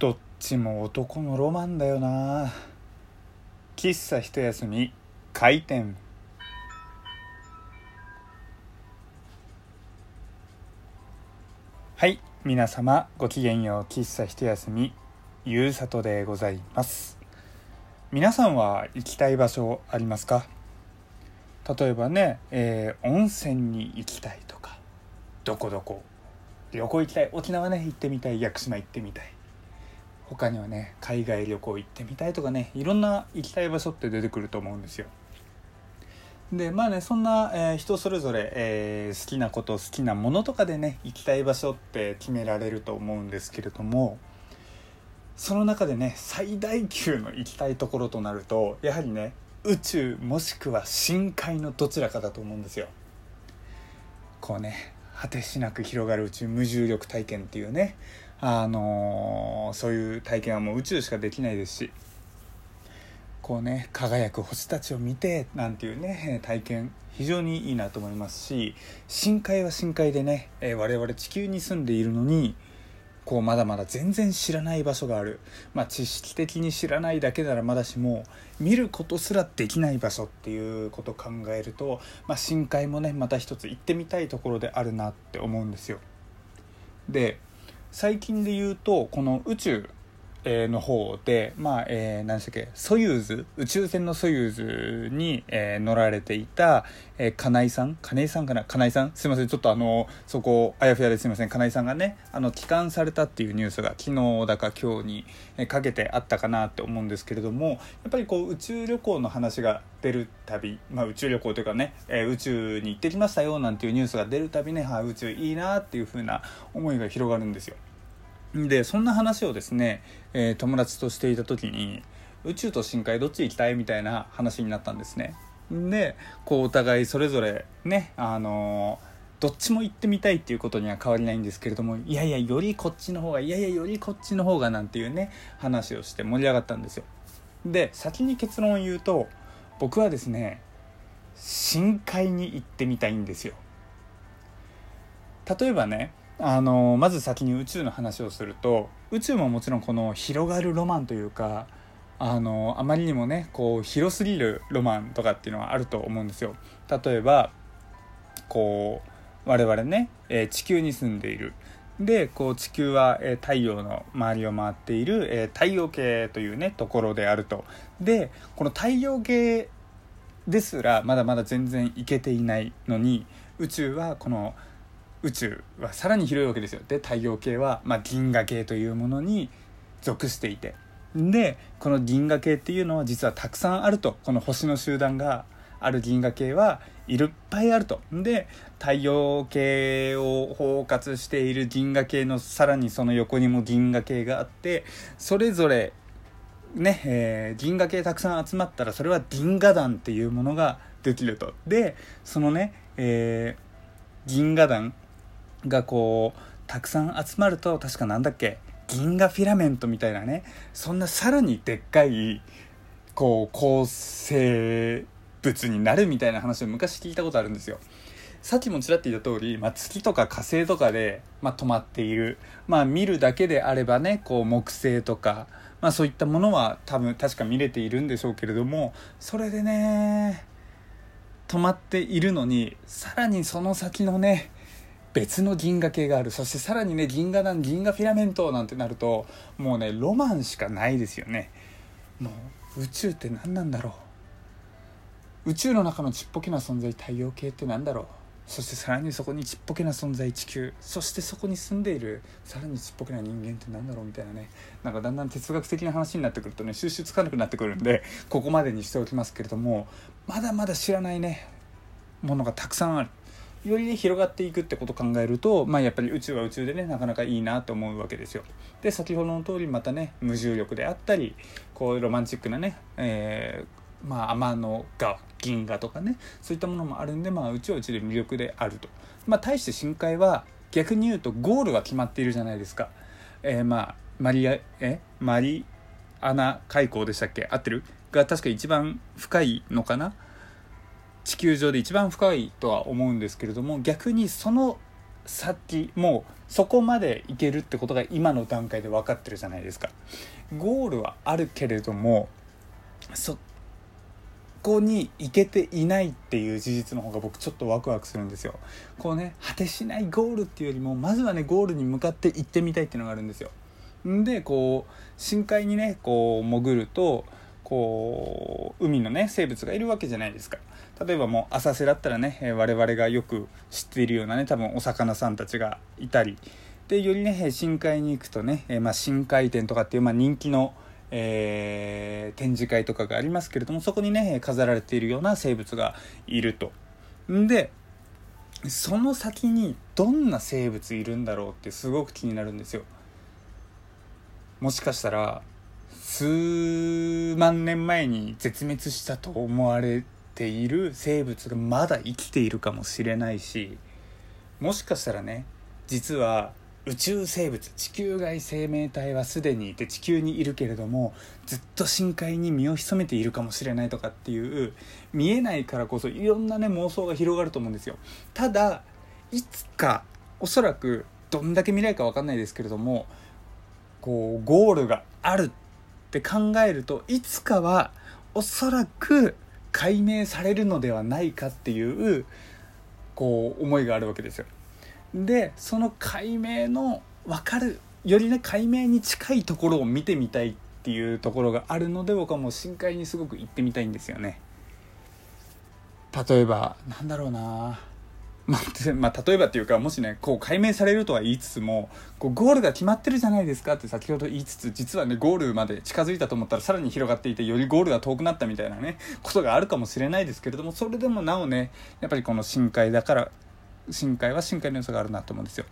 どっちも男のロマンだよな。喫茶一休み開店。はい皆様ごきげんよう喫茶一休みゆうさとでございます。皆さんは行きたい場所ありますか？例えばね、えー温泉に行きたいとかどこどこ。旅行行きたい。沖縄ね行ってみたい。屋久島行ってみたい。他にはね海外旅行行ってみたいとかねいろんな行きたい場所って出てくると思うんですよ。でまあねそんな、えー人それぞれ、えー好きなこと好きなものとかでね行きたい場所って決められると思うんですけれどもその中でね最大級の行きたいところとなるとやはりね宇宙もしくは深海のどちらかだと思うんですよ。こうね果てしなく広がる宇宙無重力体験っていうねあのーそういう体験はもう宇宙しかできないですしこうね輝く星たちを見てなんていうね体験非常にいいなと思いますし深海は深海でね、え我々地球に住んでいるのにこうまだまだ全然知らない場所がある、まあ、知識的に知らないだけならまだしも見ることすらできない場所っていうことを考えると、まあ、深海もねまた一つ行ってみたいところであるなって思うんですよ。で最近で言うとこの宇宙えーの方で、まあ、えー何でしたっけ、ソユーズ、宇宙船のソユーズに、えー乗られていた、えー金井さん？金井さんかな？金井さん？すいません、ちょっとあの、そこ、あやふやです。いません、金井さんがね、あの、帰還されたっていうニュースが昨日だか今日に、えかけてあったかなって思うんですけれども、やっぱりこう、宇宙旅行の話が出るたび、まあ、宇宙旅行というかね、えー宇宙に行ってきましたよなんていうニュースが出るたびね、はい、宇宙いいなっていう風な思いが広がるんですよ。でそんな話をですね、えー友達としていた時に宇宙と深海どっち行きたいみたいな話になったんですね。でこうお互いそれぞれねあのーどっちも行ってみたいっていうことには変わりないんですけれどもいやいやよりこっちの方がいやいやよりこっちの方がなんていうね話をして盛り上がったんですよ。で先に結論を言うと僕はですね深海に行ってみたいんですよ。例えばねあのまず先に宇宙の話をすると宇宙ももちろんこの広がるロマンというかあのあまりにもねこう広すぎるロマンとかっていうのはあると思うんですよ。例えばこう我々ね、えー地球に住んでいる。でこう地球は、えー太陽の周りを回っている、えー太陽系というねところであると。でこの太陽系ですらまだまだ全然いけていないのに宇宙はこの宇宙はさらに広いわけですよ。で太陽系は、まあ、銀河系というものに属していて。でこの銀河系っていうのは実はたくさんあると。この星の集団がある銀河系はいっぱいあると。で太陽系を包括している銀河系のさらにその横にも銀河系があってそれぞれね、えー銀河系たくさん集まったらそれは銀河団っていうものができると。でそのね、えー銀河団がこうたくさん集まると確かなんだっけ銀河フィラメントみたいなねそんなさらにでっかいこう構成物になるみたいな話を昔聞いたことあるんですよ。さっきもちらっと言った通り、まあ、月とか火星とかで、まあ、止まっている、まあ、見るだけであればねこう木星とか、まあ、そういったものは多分確か見れているんでしょうけれどもそれでね止まっているのにさらにその先のね別の銀河系がある。そしてさらにね銀河団銀河フィラメントなんてなるともうねロマンしかないですよね。もう宇宙って何なんだろう。宇宙の中のちっぽけな存在太陽系って何だろう。そしてさらにそこにちっぽけな存在地球。そしてそこに住んでいるさらにちっぽけな人間って何だろう。みたいなね。なんかだんだん哲学的な話になってくるとね収集つかなくなってくるんでここまでにしておきますけれどもまだまだ知らないねものがたくさんある。よりね広がっていくってことを考えると、まあ、やっぱり宇宙は宇宙でねなかなかいいなと思うわけですよ。で先ほどの通りまたね無重力であったりこうロマンチックなね、えーまあ、天の川銀河とかねそういったものもあるんで、まあ、宇宙は宇宙で魅力であると。まあ、対して深海は逆に言うとゴールは決まっているじゃないですか。えーまあマリアえマリアナ海溝でしたっけ？合ってる？が確か一番深いのかな？地球上で一番深いとは思うんですけれども逆にその先もうそこまでいけるってことが今の段階で分かってるじゃないですか。ゴールはあるけれどもそこに行けていないっていう事実の方が僕ちょっとワクワクするんですよ。こうね果てしないゴールっていうよりもまずはねゴールに向かって行ってみたいっていうのがあるんですよ。でこう深海にねこう潜るとこう海のね生物がいるわけじゃないですか例えばもう浅瀬だったらね我々がよく知っているようなね多分お魚さんたちがいたりでよりね深海に行くとね、まあ、深海展とかっていう、まあ、人気のえー、展示会とかがありますけれどもそこにね飾られているような生物がいると。でその先にどんな生物いるんだろうってすごく気になるんですよ。もしかしたら数万年前に絶滅したと思われている生物がまだ生きているかもしれないしもしかしたらね実は宇宙生物地球外生命体はすでにいて地球にいるけれどもずっと深海に身を潜めているかもしれないとかっていう見えないからこそいろんなね妄想が広がると思うんですよ。ただいつかおそらくどんだけ未来か分かんないですけれどもこうゴールがあるって考えるといつかはおそらく解明されるのではないかっていうこう思いがあるわけですよ。でその解明の分かるよりね解明に近いところを見てみたいっていうところがあるので僕はもう深海にすごく行ってみたいんですよね。例えばなんだろうな。まあ、まあ、例えばっていうかもしねこう解明されるとは言いつつもこうゴールが決まってるじゃないですかって先ほど言いつつ実はねゴールまで近づいたと思ったらさらに広がっていてよりゴールが遠くなったみたいなねことがあるかもしれないですけれどもそれでもなおねやっぱりこの深海だから深海は深海の良さがあるなと思うんですよ。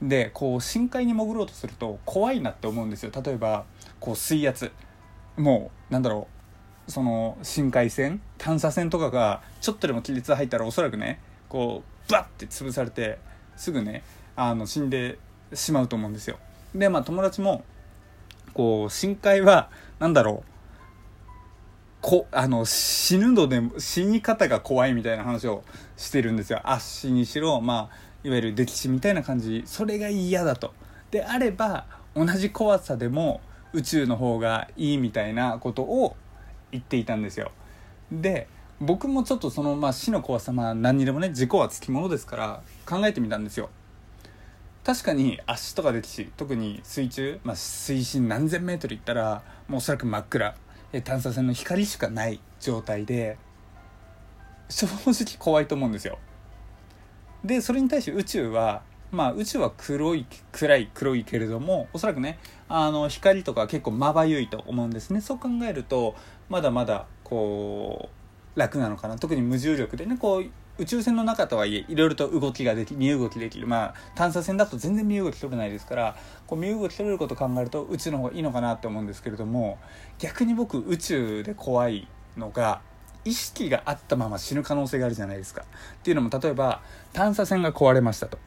でこう深海に潜ろうとすると怖いなって思うんですよ。例えばこう水圧もうなんだろうその深海船探査船とかがちょっとでも亀裂入ったらおそらくねこうバッて潰されてすぐねあの死んでしまうと思うんですよ。でまあ友達もこう深海は何だろう。こあの死ぬので死に方が怖いみたいな話をしてるんですよ。足にしろまあいわゆる溺死みたいな感じ。それが嫌だと。であれば同じ怖さでも宇宙の方がいいみたいなことを言っていたんですよ。で僕もちょっとその、まあ、死の怖さまあ何にでもね事故はつきものですから考えてみたんですよ確かに足とか溺死特に水中、まあ、水深何千メートルいったらもうおそらく真っ暗探査船の光しかない状態で正直怖いと思うんですよ。でそれに対して宇宙はまあ宇宙は黒い暗い黒いけれどもおそらくねあの光とか結構まばゆいと思うんですねそう考えるとまだまだこう楽なのかな？特に無重力でねこう宇宙船の中とはいえいろいろと動きができ身動きできるまあ探査船だと全然身動き取れないですからこう身動き取れることを考えると宇宙の方がいいのかなって思うんですけれども逆に僕宇宙で怖いのが意識があったまま死ぬ可能性があるじゃないですか。っていうのも例えば探査船が壊れましたと。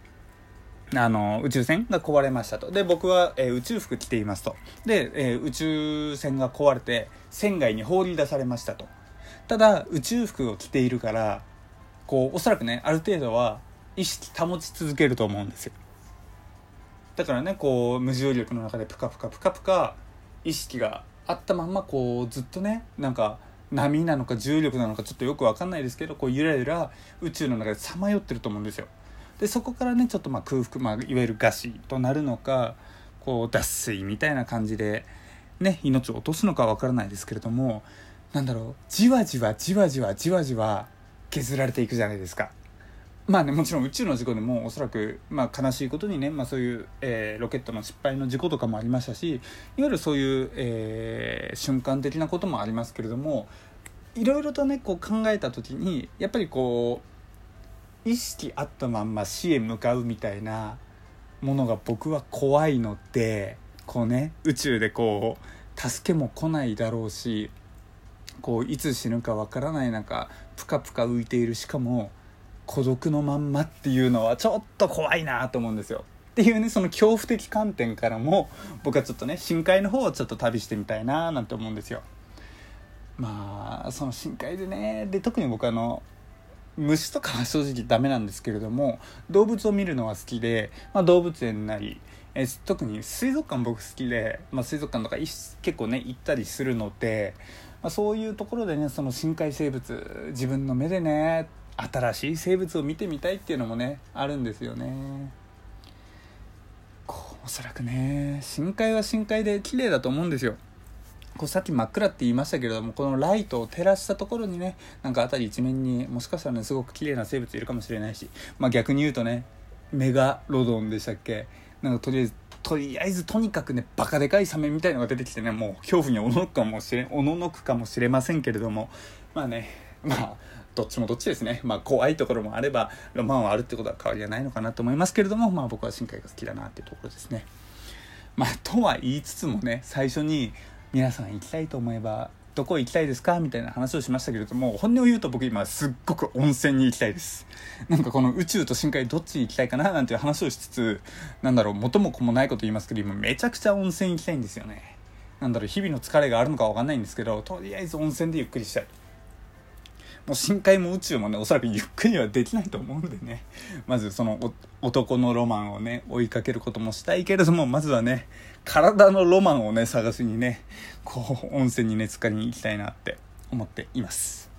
あの宇宙船が壊れましたと。で僕は、えー、宇宙服着ていますと。で、えー、宇宙船が壊れて船外に放り出されましたと。ただ宇宙服を着ているからこうおそらくねある程度は意識保ち続けると思うんですよ。だからねこう無重力の中でプカプカプカプカ意識があったまんまこうずっとねなんか波なのか重力なのかちょっとよく分かんないですけどこうゆらゆら宇宙の中でさまよってると思うんですよ。でそこからねちょっとまあ空腹、まあ、いわゆる餓死となるのかこう脱水みたいな感じでね命を落とすのか分からないですけれどもなんだろうじわじわじわじわじわじわ削られていくじゃないですか。まあね、もちろん宇宙の事故でもおそらく、まあ、悲しいことにね、まあ、そういう、えー、ロケットの失敗の事故とかもありましたしいわゆるそういう、えー、瞬間的なこともありますけれどもいろいろとねこう考えた時にやっぱりこう意識あったまんま死へ向かうみたいなものが僕は怖いのでこうね宇宙でこう助けも来ないだろうしこういつ死ぬかわからない中プカプカ浮いているしかも孤独のまんまっていうのはちょっと怖いなと思うんですよ。っていうねその恐怖的観点からも僕はちょっとね深海の方をちょっと旅してみたいななんて思うんですよ。まあその深海でねで特に僕あの虫とかは正直ダメなんですけれども動物を見るのは好きで、まあ、動物園なりえ特に水族館僕好きで、まあ、水族館とか結構ね行ったりするので、まあ、そういうところでねその深海生物自分の目でね新しい生物を見てみたいっていうのもねあるんですよね。こうおそらくね深海は深海で綺麗だと思うんですよ。こうさっき真っ暗って言いましたけれどもこのライトを照らしたところにねなんか辺り一面にもしかしたらねすごく綺麗な生物いるかもしれないし、まあ、逆に言うとねメガロドンでしたっけ？なんかとりあえずとりあえずとにかくねバカでかいサメみたいのが出てきてねもう恐怖におののくかもしれ おののくかもしれませんけれども。まあねまあどっちもどっちですね。まあ怖いところもあればロマンはあるってことは変わりはないのかなと思いますけれどもまあ僕は深海が好きだなっていうところですね。まあとは言いつつもね最初に皆さん行きたいと思えばどこ行きたいですか？みたいな話をしましたけれども本音を言うと僕今すっごく温泉に行きたいです。なんかこの宇宙と深海どっちに行きたいかななんていう話をしつつなんだろう元も子もないこと言いますけど今めちゃくちゃ温泉行きたいんですよね。なんだろう日々の疲れがあるのか分かんないんですけどとりあえず温泉でゆっくりしたい。もう深海も宇宙もねおそらくゆっくりはできないと思うんでね。まずその男のロマンをね追いかけることもしたいけれどもまずはね体のロマンをね探しにねこう温泉にね浸かりに行きたいなって思っています。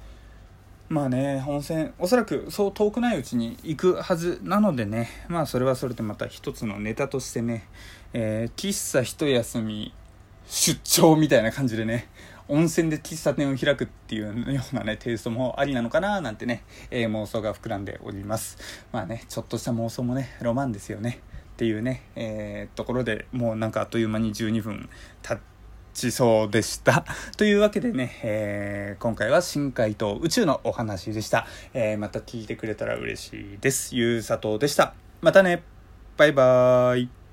まあね温泉おそらくそう遠くないうちに行くはずなのでねまあそれはそれでまた一つのネタとしてね、えー、喫茶一休み出張みたいな感じでね温泉で喫茶店を開くっていうようなねテイストもありなのかななんてね、えー、妄想が膨らんでおりますまあねちょっとした妄想もねロマンですよねっていうね、えー、ところでもうなんかあっという間に12分経ちそうでした。というわけでね、えー、今回は深海と宇宙のお話でした。えー、また聞いてくれたら嬉しいです。ゆうさとうでした。またね。バイバーイ。